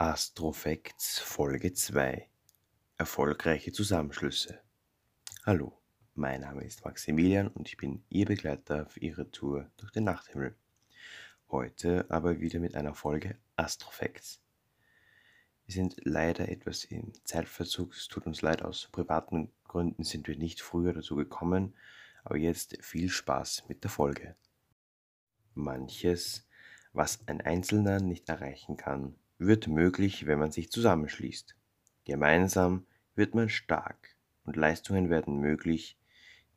Astrofacts Folge 2 Erfolgreiche Zusammenschlüsse Hallo, mein Name ist Maximilian und ich bin Ihr Begleiter auf Ihrer Tour durch den Nachthimmel. Heute aber wieder mit einer Folge Astrofacts. Wir sind leider etwas im Zeitverzug, es tut uns leid, aus privaten Gründen sind wir nicht früher dazu gekommen, aber jetzt viel Spaß mit der Folge. Manches, was ein Einzelner nicht erreichen kann, wird möglich, wenn man sich zusammenschließt. Gemeinsam wird man stark und Leistungen werden möglich,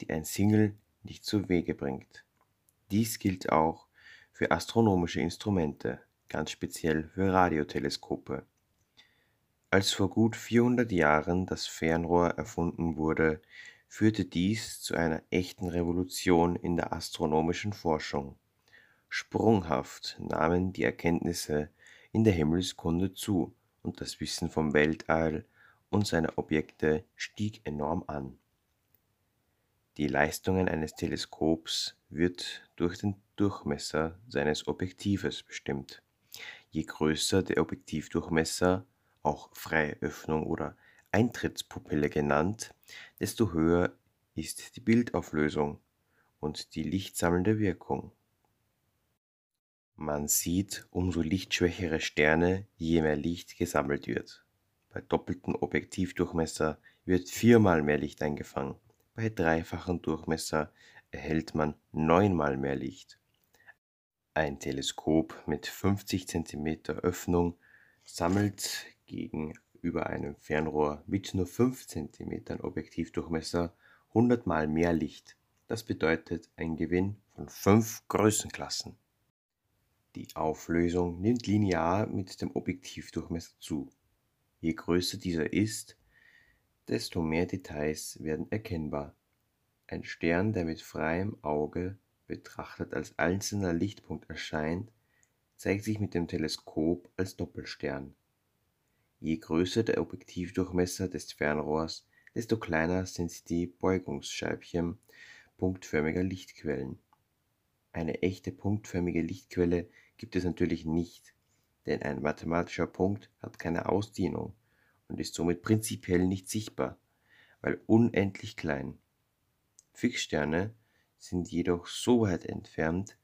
die ein Single nicht zu Wege bringt. Dies gilt auch für astronomische Instrumente, ganz speziell für Radioteleskope. Als vor gut 400 Jahren das Fernrohr erfunden wurde, führte dies zu einer echten Revolution in der astronomischen Forschung. Sprunghaft nahmen die Erkenntnisse in der Himmelskunde zu und das Wissen vom Weltall und seiner Objekte stieg enorm an. Die Leistungen eines Teleskops wird durch den Durchmesser seines Objektives bestimmt. Je größer der Objektivdurchmesser, auch Freiöffnung oder Eintrittspupille genannt, desto höher ist die Bildauflösung und die lichtsammelnde Wirkung. Man sieht umso lichtschwächere Sterne, je mehr Licht gesammelt wird. Bei doppeltem Objektivdurchmesser wird viermal mehr Licht eingefangen. Bei dreifachem Durchmesser erhält man neunmal mehr Licht. Ein Teleskop mit 50 cm Öffnung sammelt gegenüber einem Fernrohr mit nur 5 cm Objektivdurchmesser 100 mal mehr Licht. Das bedeutet ein Gewinn von 5 Größenklassen. Die Auflösung nimmt linear mit dem Objektivdurchmesser zu. Je größer dieser ist, desto mehr Details werden erkennbar. Ein Stern, der mit freiem Auge betrachtet als einzelner Lichtpunkt erscheint, zeigt sich mit dem Teleskop als Doppelstern. Je größer der Objektivdurchmesser des Fernrohrs, desto kleiner sind die Beugungsscheibchen punktförmiger Lichtquellen. Eine echte punktförmige Lichtquelle gibt es natürlich nicht, denn ein mathematischer Punkt hat keine Ausdehnung und ist somit prinzipiell nicht sichtbar, weil unendlich klein. Fixsterne sind jedoch so weit entfernt,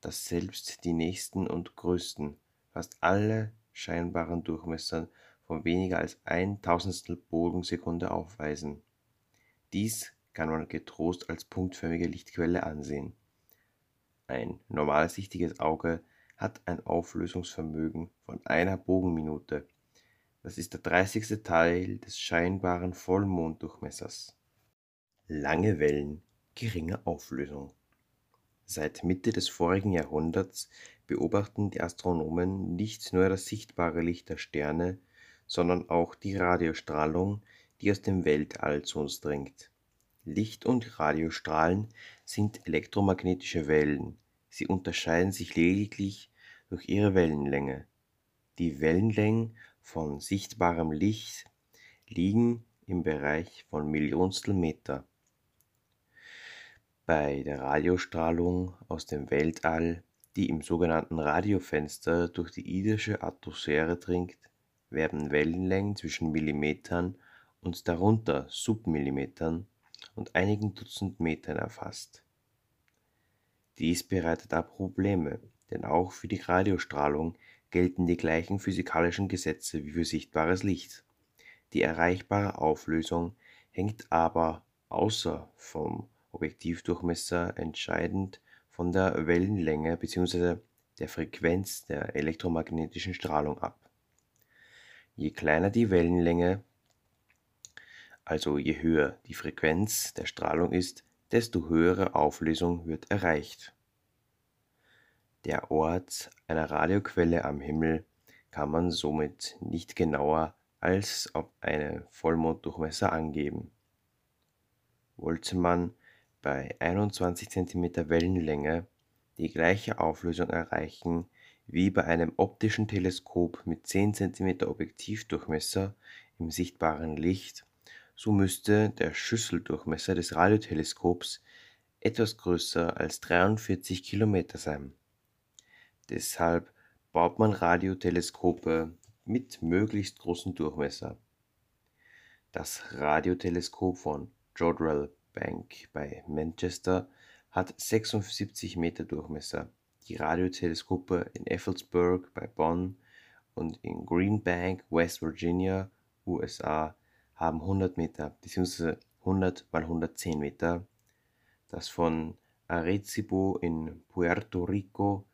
dass selbst die nächsten und größten fast alle scheinbaren Durchmesser von weniger als ein Tausendstel Bogensekunde aufweisen. Dies kann man getrost als punktförmige Lichtquelle ansehen. Ein normalsichtiges Auge hat ein Auflösungsvermögen von einer Bogenminute. Das ist der dreißigste Teil des scheinbaren Vollmonddurchmessers. Lange Wellen, geringe Auflösung. Seit Mitte des vorigen Jahrhunderts beobachten die Astronomen nicht nur das sichtbare Licht der Sterne, sondern auch die Radiostrahlung, die aus dem Weltall zu uns dringt. Licht und Radiostrahlen sind elektromagnetische Wellen. Sie unterscheiden sich lediglich durch ihre Wellenlänge. Die Wellenlängen von sichtbarem Licht liegen im Bereich von Millionstel Meter. Bei der Radiostrahlung aus dem Weltall, die im sogenannten Radiofenster durch die irdische Atmosphäre dringt, werden Wellenlängen zwischen Millimetern und darunter Submillimetern und einigen Dutzend Metern erfasst. Dies bereitet aber Probleme, denn auch für die Radiostrahlung gelten die gleichen physikalischen Gesetze wie für sichtbares Licht. Die erreichbare Auflösung hängt aber außer vom Objektivdurchmesser entscheidend von der Wellenlänge bzw. der Frequenz der elektromagnetischen Strahlung ab. Je kleiner die Wellenlänge, also je höher die Frequenz der Strahlung ist, desto höhere Auflösung wird erreicht. Der Ort einer Radioquelle am Himmel kann man somit nicht genauer als auf einen Vollmonddurchmesser angeben. Wollte man bei 21 cm Wellenlänge die gleiche Auflösung erreichen wie bei einem optischen Teleskop mit 10 cm Objektivdurchmesser im sichtbaren Licht, so müsste der Schüsseldurchmesser des Radioteleskops etwas größer als 43 Kilometer sein. Deshalb baut man Radioteleskope mit möglichst großem Durchmesser. Das Radioteleskop von Jodrell Bank bei Manchester hat 76 Meter Durchmesser. Die Radioteleskope in Effelsburg bei Bonn und in Green Bank, West Virginia, USA haben 100 Meter bzw. 100 mal 110 Meter. Das von Arecibo in Puerto Rico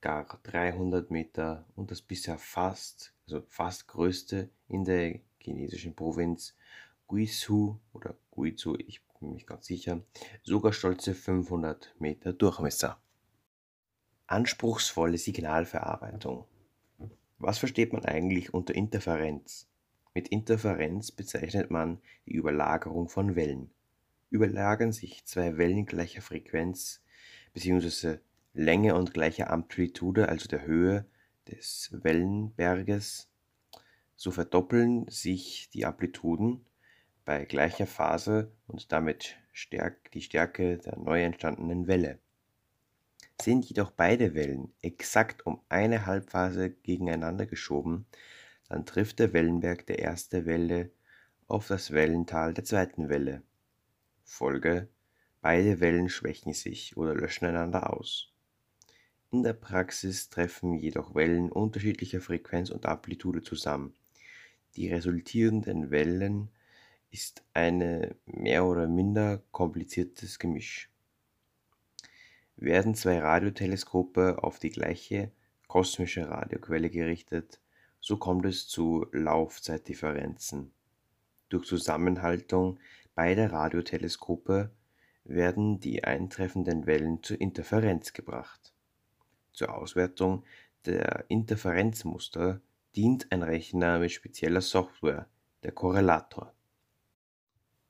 gar 300 Meter und das bisher fast, also fast größte in der chinesischen Provinz Guizhou oder Guizhou, ich bin mir ganz sicher, sogar stolze 500 Meter Durchmesser. Anspruchsvolle Signalverarbeitung. Was versteht man eigentlich unter Interferenz? Mit Interferenz bezeichnet man die Überlagerung von Wellen. Überlagern sich zwei Wellen gleicher Frequenz bzw. Länge und gleicher Amplitude, also der Höhe des Wellenberges, so verdoppeln sich die Amplituden bei gleicher Phase und damit die Stärke der neu entstandenen Welle. Sind jedoch beide Wellen exakt um eine Halbphase gegeneinander geschoben, dann trifft der Wellenberg der ersten Welle auf das Wellental der zweiten Welle. Folge: Beide Wellen schwächen sich oder löschen einander aus. In der Praxis treffen jedoch Wellen unterschiedlicher Frequenz und Amplitude zusammen. Die resultierenden Wellen ist ein mehr oder minder kompliziertes Gemisch. Werden zwei Radioteleskope auf die gleiche kosmische Radioquelle gerichtet, so kommt es zu Laufzeitdifferenzen. Durch Zusammenhaltung beider Radioteleskope werden die eintreffenden Wellen zur Interferenz gebracht. Zur Auswertung der Interferenzmuster dient ein Rechner mit spezieller Software, der Korrelator.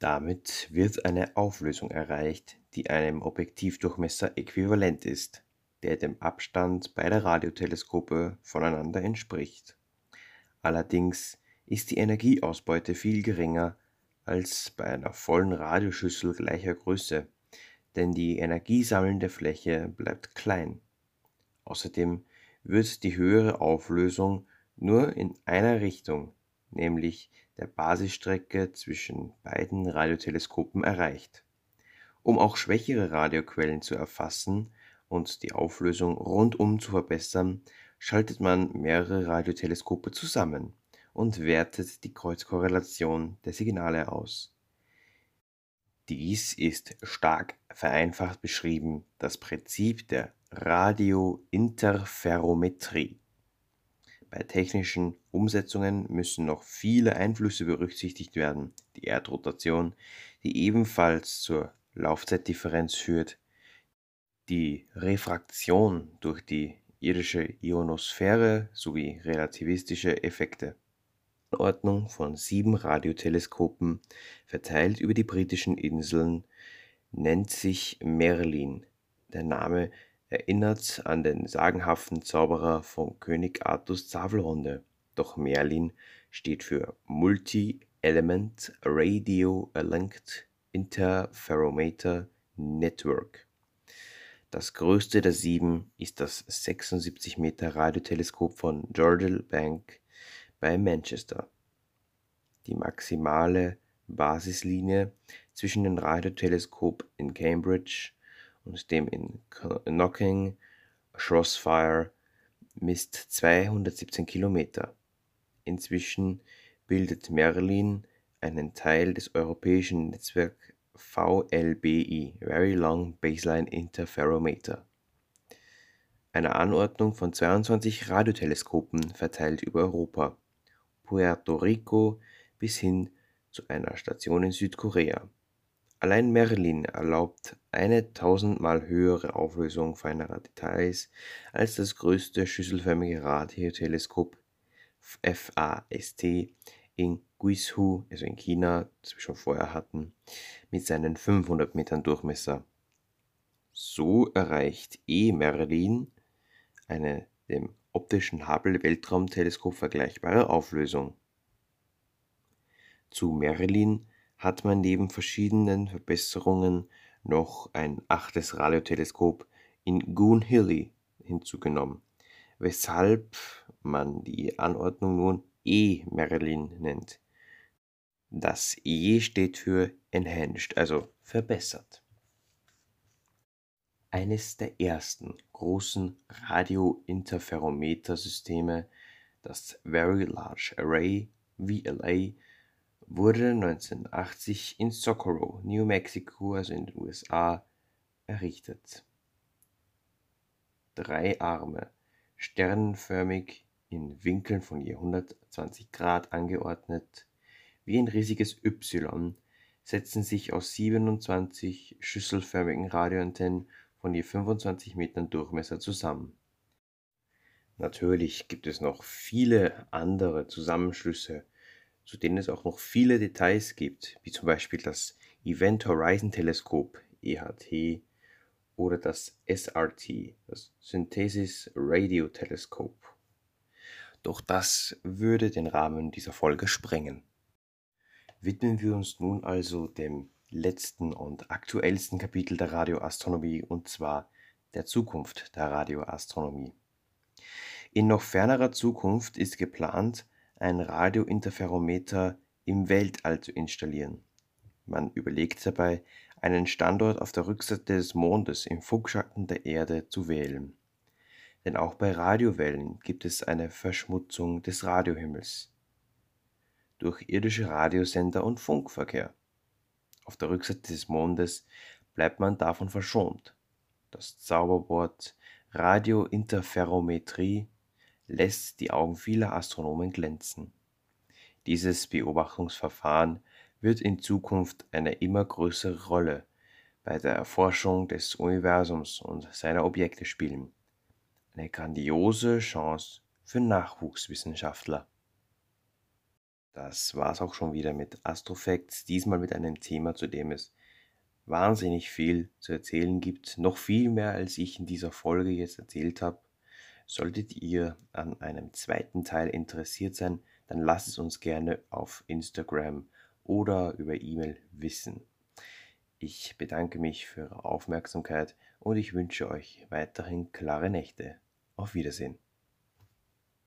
Damit wird eine Auflösung erreicht, die einem Objektivdurchmesser äquivalent ist, der dem Abstand beider Radioteleskope voneinander entspricht. Allerdings ist die Energieausbeute viel geringer als bei einer vollen Radioschüssel gleicher Größe, denn die energiesammelnde Fläche bleibt klein. Außerdem wird die höhere Auflösung nur in einer Richtung, nämlich der Basisstrecke zwischen beiden Radioteleskopen erreicht. Um auch schwächere Radioquellen zu erfassen und die Auflösung rundum zu verbessern, schaltet man mehrere Radioteleskope zusammen und wertet die Kreuzkorrelation der Signale aus. Dies ist stark vereinfacht beschrieben das Prinzip der Radiointerferometrie. Bei technischen Umsetzungen müssen noch viele Einflüsse berücksichtigt werden. Die Erdrotation, die ebenfalls zur Laufzeitdifferenz führt, die Refraktion durch die irdische Ionosphäre sowie relativistische Effekte. Ordnung von sieben Radioteleskopen verteilt über die britischen Inseln nennt sich Merlin. Der Name erinnert an den sagenhaften Zauberer von König Artus Zavelrunde. Doch Merlin steht für Multi-Element Radio Linked Interferometer Network. Das größte der sieben ist das 76 Meter Radioteleskop von Jodrell Bank bei Manchester. Die maximale Basislinie zwischen dem Radioteleskop in Cambridge und dem in Knocking Shropshire misst 217 Kilometer. Inzwischen bildet Merlin einen Teil des europäischen Netzwerks VLBI (Very Long Baseline Interferometer), einer Anordnung von 22 Radioteleskopen verteilt über Europa, Puerto Rico bis hin zu einer Station in Südkorea. Allein Merlin erlaubt eine tausendmal höhere Auflösung feiner Details als das größte schüsselförmige Radioteleskop FAST in Guizhou, also in China, das wir schon vorher hatten, mit seinen 500 Metern Durchmesser. So erreicht E. Merlin eine dem optischen Hubble-Weltraumteleskop vergleichbare Auflösung. Zu Merlin hat man neben verschiedenen Verbesserungen noch ein achtes Radioteleskop in Goonhilly hinzugenommen, weshalb man die Anordnung nun E-Merlin nennt. Das E steht für enhanced, also verbessert. Eines der ersten großen Radiointerferometer-Systeme, das Very Large Array VLA, wurde 1980 in Socorro, New Mexico, also in den USA, errichtet. Drei Arme, sternenförmig in Winkeln von je 120 Grad angeordnet, wie ein riesiges Y, setzen sich aus 27 schüsselförmigen Radioantennen von je 25 Metern Durchmesser zusammen. Natürlich gibt es noch viele andere Zusammenschlüsse, zu denen es auch noch viele Details gibt, wie zum Beispiel das Event Horizon Teleskop EHT oder das SRT, das Synthesis Radio Teleskop. Doch das würde den Rahmen dieser Folge sprengen. Widmen wir uns nun also dem letzten und aktuellsten Kapitel der Radioastronomie und zwar der Zukunft der Radioastronomie. In noch fernerer Zukunft ist geplant, ein Radiointerferometer im Weltall zu installieren. Man überlegt dabei, einen Standort auf der Rückseite des Mondes im Funkschatten der Erde zu wählen. Denn auch bei Radiowellen gibt es eine Verschmutzung des Radiohimmels durch irdische Radiosender und Funkverkehr auf der Rückseite des Mondes bleibt man davon verschont. Das Zauberwort Radiointerferometrie lässt die Augen vieler Astronomen glänzen. Dieses Beobachtungsverfahren wird in Zukunft eine immer größere Rolle bei der Erforschung des Universums und seiner Objekte spielen. Eine grandiose Chance für Nachwuchswissenschaftler. Das war's auch schon wieder mit Astrofacts, diesmal mit einem Thema, zu dem es wahnsinnig viel zu erzählen gibt, noch viel mehr als ich in dieser Folge jetzt erzählt habe. Solltet ihr an einem zweiten Teil interessiert sein, dann lasst es uns gerne auf Instagram oder über E-Mail wissen. Ich bedanke mich für eure Aufmerksamkeit und ich wünsche euch weiterhin klare Nächte. Auf Wiedersehen.